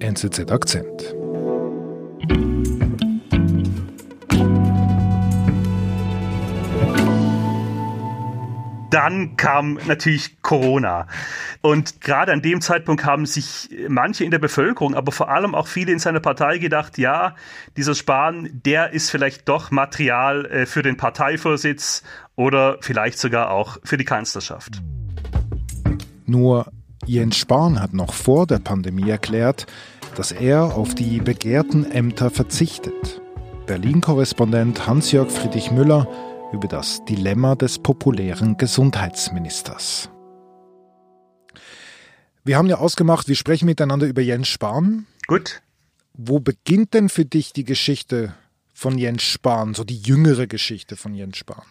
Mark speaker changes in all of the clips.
Speaker 1: NZZ Akzent.
Speaker 2: Dann kam natürlich Corona. Und gerade an dem Zeitpunkt haben sich manche in der Bevölkerung, aber vor allem auch viele in seiner Partei gedacht, ja, dieser Spahn, der ist vielleicht doch Material äh, für den Parteivorsitz oder vielleicht sogar auch für die Kanzlerschaft.
Speaker 1: Nur Jens Spahn hat noch vor der Pandemie erklärt, dass er auf die begehrten Ämter verzichtet. Berlin-Korrespondent Hans-Jörg Friedrich Müller über das Dilemma des populären Gesundheitsministers. Wir haben ja ausgemacht, wir sprechen miteinander über Jens Spahn.
Speaker 2: Gut.
Speaker 1: Wo beginnt denn für dich die Geschichte von Jens Spahn, so die jüngere Geschichte von Jens Spahn?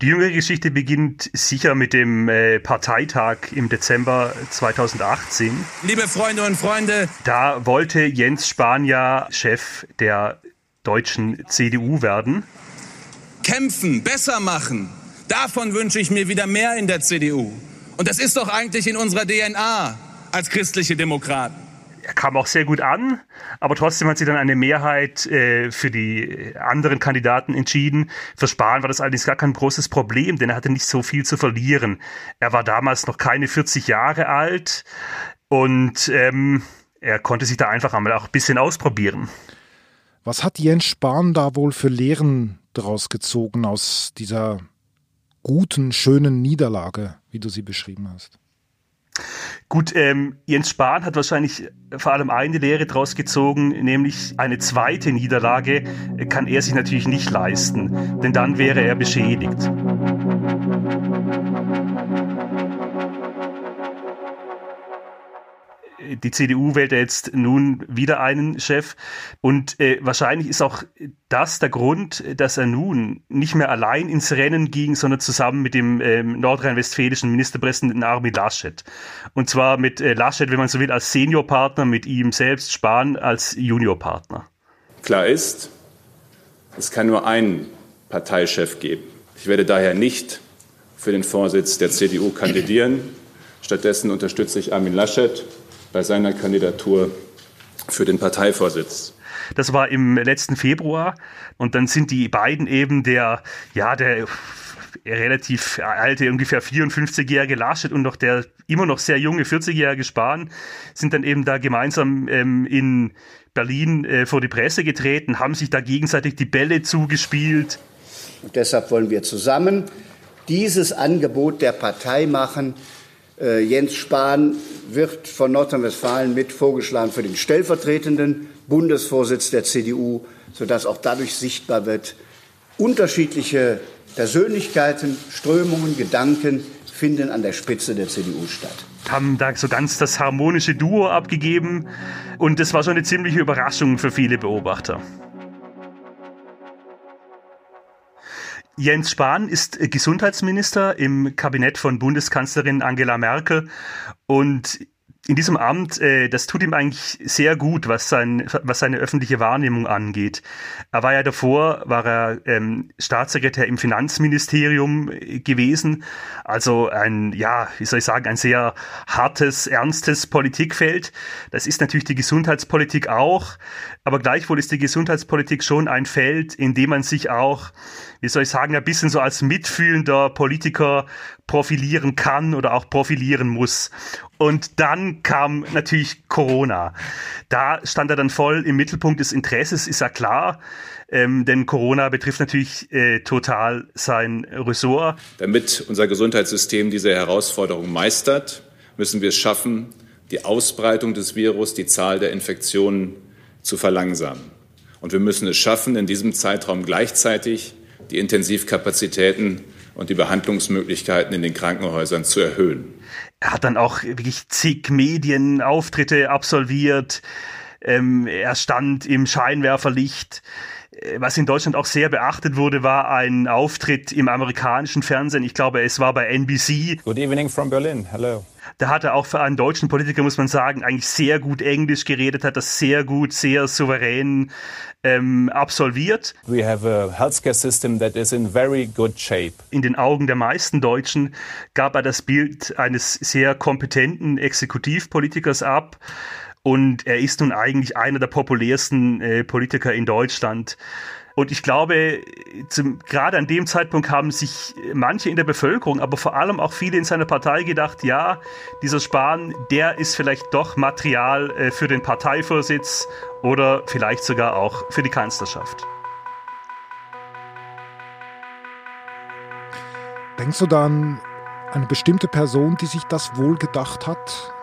Speaker 2: Die jüngere Geschichte beginnt sicher mit dem äh, Parteitag im Dezember 2018.
Speaker 3: Liebe Freunde und Freunde,
Speaker 2: da wollte Jens Spahn ja Chef der deutschen CDU werden
Speaker 3: kämpfen, besser machen. Davon wünsche ich mir wieder mehr in der CDU. Und das ist doch eigentlich in unserer DNA als christliche Demokraten.
Speaker 2: Er kam auch sehr gut an, aber trotzdem hat sich dann eine Mehrheit äh, für die anderen Kandidaten entschieden. Für Spahn war das allerdings gar kein großes Problem, denn er hatte nicht so viel zu verlieren. Er war damals noch keine 40 Jahre alt und ähm, er konnte sich da einfach einmal auch ein bisschen ausprobieren.
Speaker 1: Was hat Jens Spahn da wohl für Lehren daraus gezogen aus dieser guten, schönen Niederlage, wie du sie beschrieben hast?
Speaker 2: Gut, ähm, Jens Spahn hat wahrscheinlich vor allem eine Lehre daraus gezogen, nämlich eine zweite Niederlage kann er sich natürlich nicht leisten, denn dann wäre er beschädigt. Die CDU wählt jetzt nun wieder einen Chef. Und äh, wahrscheinlich ist auch das der Grund, dass er nun nicht mehr allein ins Rennen ging, sondern zusammen mit dem ähm, nordrhein-westfälischen Ministerpräsidenten Armin Laschet. Und zwar mit äh, Laschet, wenn man so will, als Seniorpartner, mit ihm selbst Spahn als Juniorpartner.
Speaker 4: Klar ist, es kann nur einen Parteichef geben. Ich werde daher nicht für den Vorsitz der CDU kandidieren. Stattdessen unterstütze ich Armin Laschet bei seiner Kandidatur für den Parteivorsitz.
Speaker 2: Das war im letzten Februar und dann sind die beiden eben der, ja, der relativ alte, ungefähr 54-jährige Laschet und noch der immer noch sehr junge 40-jährige Spahn sind dann eben da gemeinsam ähm, in Berlin äh, vor die Presse getreten, haben sich da gegenseitig die Bälle zugespielt.
Speaker 5: Und deshalb wollen wir zusammen dieses Angebot der Partei machen, äh, Jens Spahn wird von Nordrhein-Westfalen mit vorgeschlagen für den stellvertretenden Bundesvorsitz der CDU, sodass auch dadurch sichtbar wird, unterschiedliche Persönlichkeiten, Strömungen, Gedanken finden an der Spitze der CDU statt.
Speaker 2: Haben da so ganz das harmonische Duo abgegeben und das war schon eine ziemliche Überraschung für viele Beobachter. Jens Spahn ist Gesundheitsminister im Kabinett von Bundeskanzlerin Angela Merkel. Und in diesem Amt, äh, das tut ihm eigentlich sehr gut, was, sein, was seine öffentliche Wahrnehmung angeht. Er war ja davor, war er ähm, Staatssekretär im Finanzministerium äh, gewesen, also ein, ja, wie soll ich sagen, ein sehr hartes, ernstes Politikfeld. Das ist natürlich die Gesundheitspolitik auch, aber gleichwohl ist die Gesundheitspolitik schon ein Feld, in dem man sich auch wie soll ich sagen, ein bisschen so als mitfühlender Politiker profilieren kann oder auch profilieren muss. Und dann kam natürlich Corona. Da stand er dann voll im Mittelpunkt des Interesses, ist ja klar. Ähm, denn Corona betrifft natürlich äh, total sein Ressort.
Speaker 4: Damit unser Gesundheitssystem diese Herausforderung meistert, müssen wir es schaffen, die Ausbreitung des Virus, die Zahl der Infektionen zu verlangsamen. Und wir müssen es schaffen, in diesem Zeitraum gleichzeitig die Intensivkapazitäten und die Behandlungsmöglichkeiten in den Krankenhäusern zu erhöhen.
Speaker 2: Er hat dann auch wirklich zig Medienauftritte absolviert. Ähm, er stand im Scheinwerferlicht. Äh, was in Deutschland auch sehr beachtet wurde, war ein Auftritt im amerikanischen Fernsehen. Ich glaube, es war bei NBC.
Speaker 6: Good evening from Berlin. Hello.
Speaker 2: Da hat er auch für einen deutschen Politiker, muss man sagen, eigentlich sehr gut Englisch geredet, hat das sehr gut, sehr souverän ähm, absolviert.
Speaker 6: We have a healthcare system that is in very good shape.
Speaker 2: In den Augen der meisten Deutschen gab er das Bild eines sehr kompetenten Exekutivpolitikers ab. Und er ist nun eigentlich einer der populärsten äh, Politiker in Deutschland. Und ich glaube, zum, gerade an dem Zeitpunkt haben sich manche in der Bevölkerung, aber vor allem auch viele in seiner Partei gedacht, ja, dieser Spahn, der ist vielleicht doch Material äh, für den Parteivorsitz oder vielleicht sogar auch für die Kanzlerschaft.
Speaker 1: Denkst du da an eine bestimmte Person, die sich das wohl gedacht hat?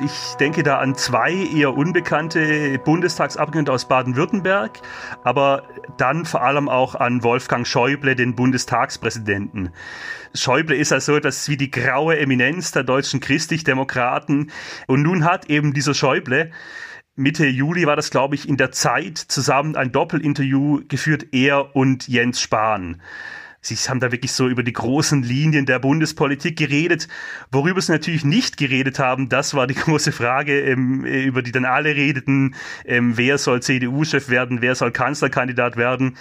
Speaker 2: Ich denke da an zwei eher unbekannte Bundestagsabgeordnete aus Baden-Württemberg, aber dann vor allem auch an Wolfgang Schäuble, den Bundestagspräsidenten. Schäuble ist also das wie die graue Eminenz der deutschen Christlich-Demokraten. Und nun hat eben dieser Schäuble Mitte Juli war das, glaube ich, in der Zeit zusammen ein Doppelinterview geführt, er und Jens Spahn. Sie haben da wirklich so über die großen Linien der Bundespolitik geredet. Worüber sie natürlich nicht geredet haben, das war die große Frage, ähm, über die dann alle redeten. Ähm, wer soll CDU-Chef werden? Wer soll Kanzlerkandidat werden?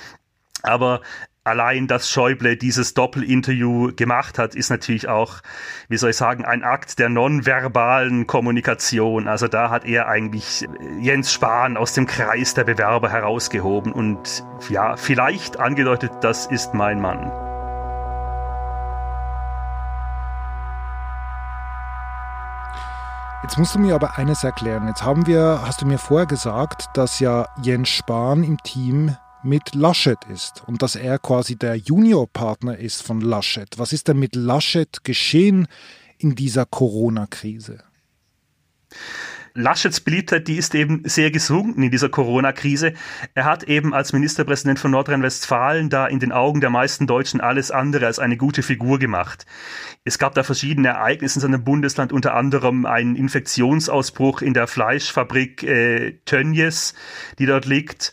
Speaker 2: Aber allein, dass Schäuble dieses Doppelinterview gemacht hat, ist natürlich auch, wie soll ich sagen, ein Akt der nonverbalen Kommunikation. Also da hat er eigentlich Jens Spahn aus dem Kreis der Bewerber herausgehoben und ja, vielleicht angedeutet, das ist mein Mann.
Speaker 1: Jetzt musst du mir aber eines erklären. Jetzt haben wir, hast du mir vorher gesagt, dass ja Jens Spahn im Team mit Laschet ist und dass er quasi der Juniorpartner ist von Laschet. Was ist denn mit Laschet geschehen in dieser Corona-Krise?
Speaker 2: Laschets Beliebtheit, die ist eben sehr gesunken in dieser Corona-Krise. Er hat eben als Ministerpräsident von Nordrhein-Westfalen da in den Augen der meisten Deutschen alles andere als eine gute Figur gemacht. Es gab da verschiedene Ereignisse in seinem Bundesland, unter anderem einen Infektionsausbruch in der Fleischfabrik äh, Tönnies, die dort liegt.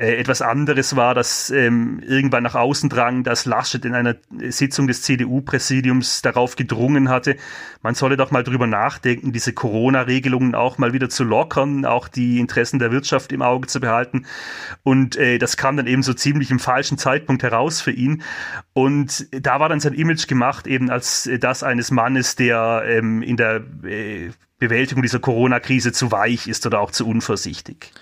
Speaker 2: Äh, etwas anderes war, dass ähm, irgendwann nach außen drang, dass Laschet in einer Sitzung des CDU-Präsidiums darauf gedrungen hatte, man solle doch mal drüber nachdenken, diese Corona-Regelungen auch mal wieder zu lockern, auch die Interessen der Wirtschaft im Auge zu behalten. Und äh, das kam dann eben so ziemlich im falschen Zeitpunkt heraus für ihn. Und da war dann sein Image gemacht, eben als das eines Mannes, der ähm, in der äh, Bewältigung dieser Corona-Krise zu weich ist oder auch zu unvorsichtig.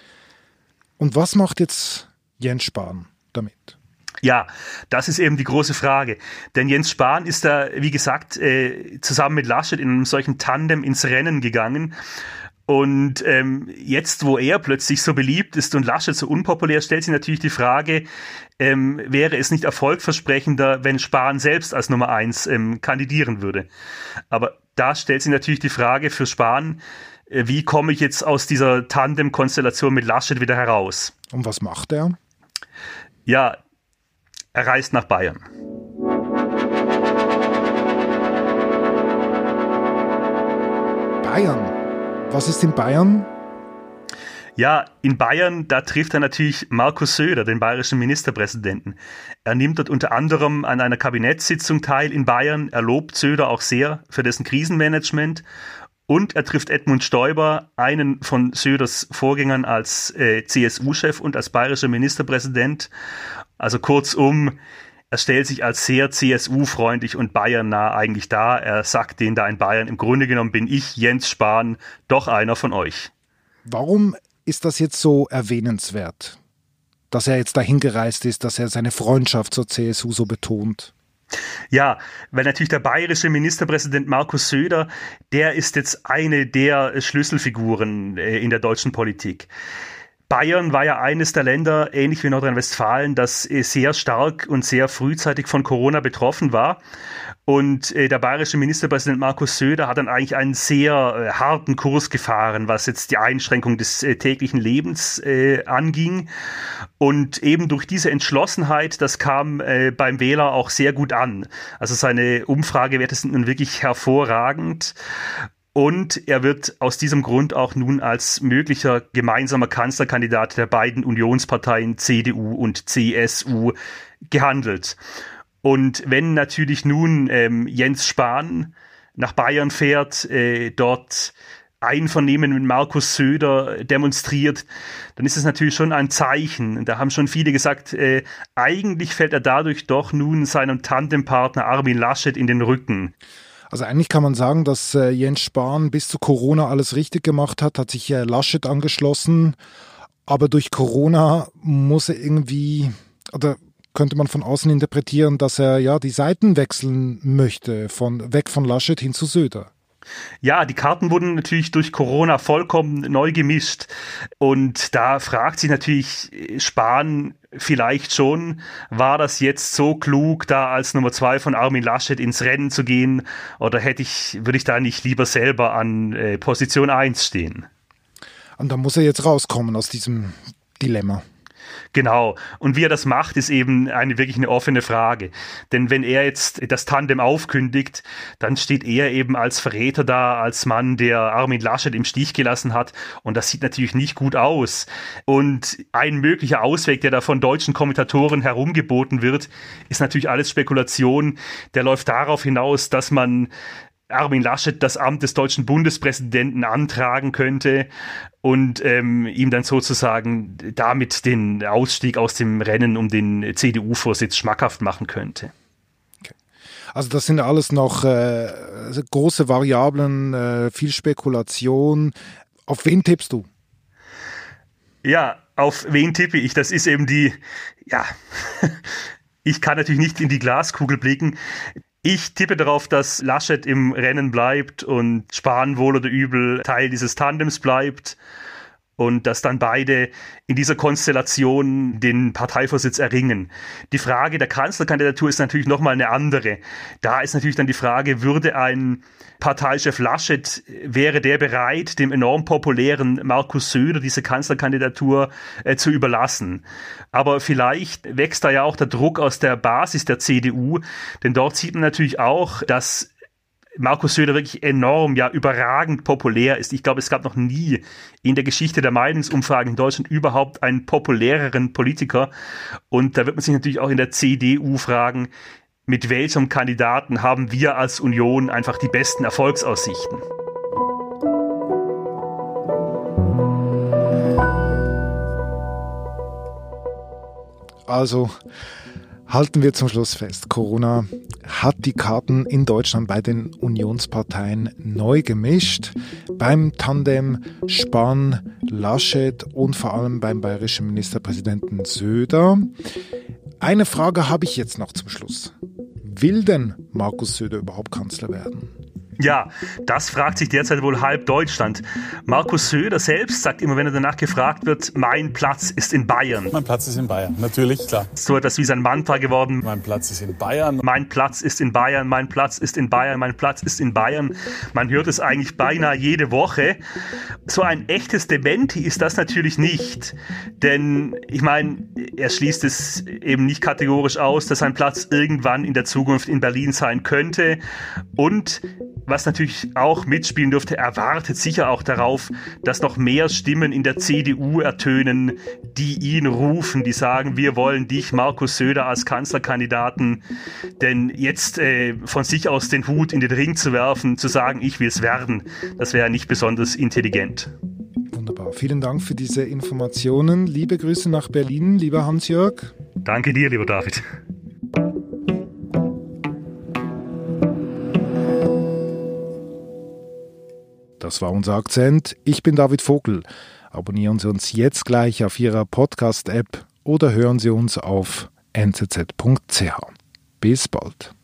Speaker 1: Und was macht jetzt Jens Spahn damit?
Speaker 2: Ja, das ist eben die große Frage. Denn Jens Spahn ist da, wie gesagt, äh, zusammen mit Laschet in einem solchen Tandem ins Rennen gegangen. Und ähm, jetzt, wo er plötzlich so beliebt ist und Laschet so unpopulär, stellt sich natürlich die Frage, ähm, wäre es nicht erfolgversprechender, wenn Spahn selbst als Nummer eins ähm, kandidieren würde. Aber da stellt sich natürlich die Frage für Spahn, äh, wie komme ich jetzt aus dieser Tandem-Konstellation mit Laschet wieder heraus?
Speaker 1: Und was macht er?
Speaker 2: Ja, er reist nach Bayern.
Speaker 1: Bayern. Was ist in Bayern?
Speaker 2: Ja, in Bayern, da trifft er natürlich Markus Söder, den bayerischen Ministerpräsidenten. Er nimmt dort unter anderem an einer Kabinettssitzung teil in Bayern. Er lobt Söder auch sehr für dessen Krisenmanagement und er trifft Edmund Stoiber, einen von Söders Vorgängern als äh, CSU-Chef und als bayerischer Ministerpräsident. Also kurzum, er stellt sich als sehr CSU-freundlich und bayernnah eigentlich dar. Er sagt denen da in Bayern, im Grunde genommen bin ich, Jens Spahn, doch einer von euch.
Speaker 1: Warum ist das jetzt so erwähnenswert? Dass er jetzt dahin gereist ist, dass er seine Freundschaft zur CSU so betont?
Speaker 2: Ja, weil natürlich der bayerische Ministerpräsident Markus Söder, der ist jetzt eine der Schlüsselfiguren äh, in der deutschen Politik. Bayern war ja eines der Länder, ähnlich wie Nordrhein-Westfalen, das äh, sehr stark und sehr frühzeitig von Corona betroffen war. Und äh, der bayerische Ministerpräsident Markus Söder hat dann eigentlich einen sehr äh, harten Kurs gefahren, was jetzt die Einschränkung des täglichen Lebens anging. Und eben durch diese Entschlossenheit, das kam beim Wähler auch sehr gut an. Also seine Umfragewerte sind nun wirklich hervorragend. Und er wird aus diesem Grund auch nun als möglicher gemeinsamer Kanzlerkandidat der beiden Unionsparteien CDU und CSU gehandelt. Und wenn natürlich nun ähm, Jens Spahn nach Bayern fährt, äh, dort Einvernehmen mit Markus Söder demonstriert, dann ist es natürlich schon ein Zeichen. Da haben schon viele gesagt, äh, eigentlich fällt er dadurch doch nun seinem Tandempartner Armin Laschet in den Rücken.
Speaker 1: Also eigentlich kann man sagen, dass äh, Jens Spahn bis zu Corona alles richtig gemacht hat, hat sich äh, Laschet angeschlossen, aber durch Corona muss er irgendwie, oder könnte man von außen interpretieren, dass er ja die Seiten wechseln möchte, von weg von Laschet hin zu Söder.
Speaker 2: Ja, die Karten wurden natürlich durch Corona vollkommen neu gemischt. Und da fragt sich natürlich Spahn vielleicht schon, war das jetzt so klug, da als Nummer zwei von Armin Laschet ins Rennen zu gehen? Oder hätte ich, würde ich da nicht lieber selber an äh, Position 1 stehen?
Speaker 1: Und da muss er jetzt rauskommen aus diesem Dilemma.
Speaker 2: Genau. Und wie er das macht, ist eben eine wirklich eine offene Frage. Denn wenn er jetzt das Tandem aufkündigt, dann steht er eben als Verräter da, als Mann, der Armin Laschet im Stich gelassen hat. Und das sieht natürlich nicht gut aus. Und ein möglicher Ausweg, der da von deutschen Kommentatoren herumgeboten wird, ist natürlich alles Spekulation. Der läuft darauf hinaus, dass man Armin Laschet das Amt des deutschen Bundespräsidenten antragen könnte und ähm, ihm dann sozusagen damit den Ausstieg aus dem Rennen um den CDU-Vorsitz schmackhaft machen könnte.
Speaker 1: Also das sind alles noch äh, große Variablen, äh, viel Spekulation. Auf wen tippst du?
Speaker 2: Ja, auf wen tippe ich? Das ist eben die, ja, ich kann natürlich nicht in die Glaskugel blicken. Ich tippe darauf, dass Laschet im Rennen bleibt und Spahn wohl oder übel Teil dieses Tandems bleibt und dass dann beide in dieser Konstellation den Parteivorsitz erringen. Die Frage der Kanzlerkandidatur ist natürlich nochmal eine andere. Da ist natürlich dann die Frage, würde ein Parteichef Laschet, wäre der bereit, dem enorm populären Markus Söder diese Kanzlerkandidatur äh, zu überlassen? Aber vielleicht wächst da ja auch der Druck aus der Basis der CDU, denn dort sieht man natürlich auch, dass Markus Söder wirklich enorm, ja überragend populär ist. Ich glaube, es gab noch nie in der Geschichte der Meinungsumfragen in Deutschland überhaupt einen populäreren Politiker. Und da wird man sich natürlich auch in der CDU fragen, mit welchem Kandidaten haben wir als Union einfach die besten Erfolgsaussichten?
Speaker 1: Also Halten wir zum Schluss fest, Corona hat die Karten in Deutschland bei den Unionsparteien neu gemischt. Beim Tandem Spahn, Laschet und vor allem beim bayerischen Ministerpräsidenten Söder. Eine Frage habe ich jetzt noch zum Schluss. Will denn Markus Söder überhaupt Kanzler werden?
Speaker 2: Ja, das fragt sich derzeit wohl halb Deutschland. Markus Söder selbst sagt immer, wenn er danach gefragt wird, mein Platz ist in Bayern.
Speaker 7: Mein Platz ist in Bayern, natürlich, klar.
Speaker 2: So etwas wie sein Mantra geworden.
Speaker 7: Mein Platz ist in Bayern.
Speaker 2: Mein Platz ist in Bayern, mein Platz ist in Bayern, mein Platz ist in Bayern. Man hört es eigentlich beinahe jede Woche. So ein echtes Dementi ist das natürlich nicht. Denn ich meine, er schließt es eben nicht kategorisch aus, dass sein Platz irgendwann in der Zukunft in Berlin sein könnte. Und was natürlich auch mitspielen dürfte, erwartet sicher auch darauf, dass noch mehr Stimmen in der CDU ertönen, die ihn rufen, die sagen, wir wollen dich, Markus Söder, als Kanzlerkandidaten. Denn jetzt äh, von sich aus den Hut in den Ring zu werfen, zu sagen, ich will es werden, das wäre nicht besonders intelligent.
Speaker 1: Wunderbar. Vielen Dank für diese Informationen. Liebe Grüße nach Berlin, lieber Hans-Jörg.
Speaker 2: Danke dir, lieber David.
Speaker 1: Das war unser Akzent. Ich bin David Vogel. Abonnieren Sie uns jetzt gleich auf Ihrer Podcast-App oder hören Sie uns auf nzz.ch. Bis bald.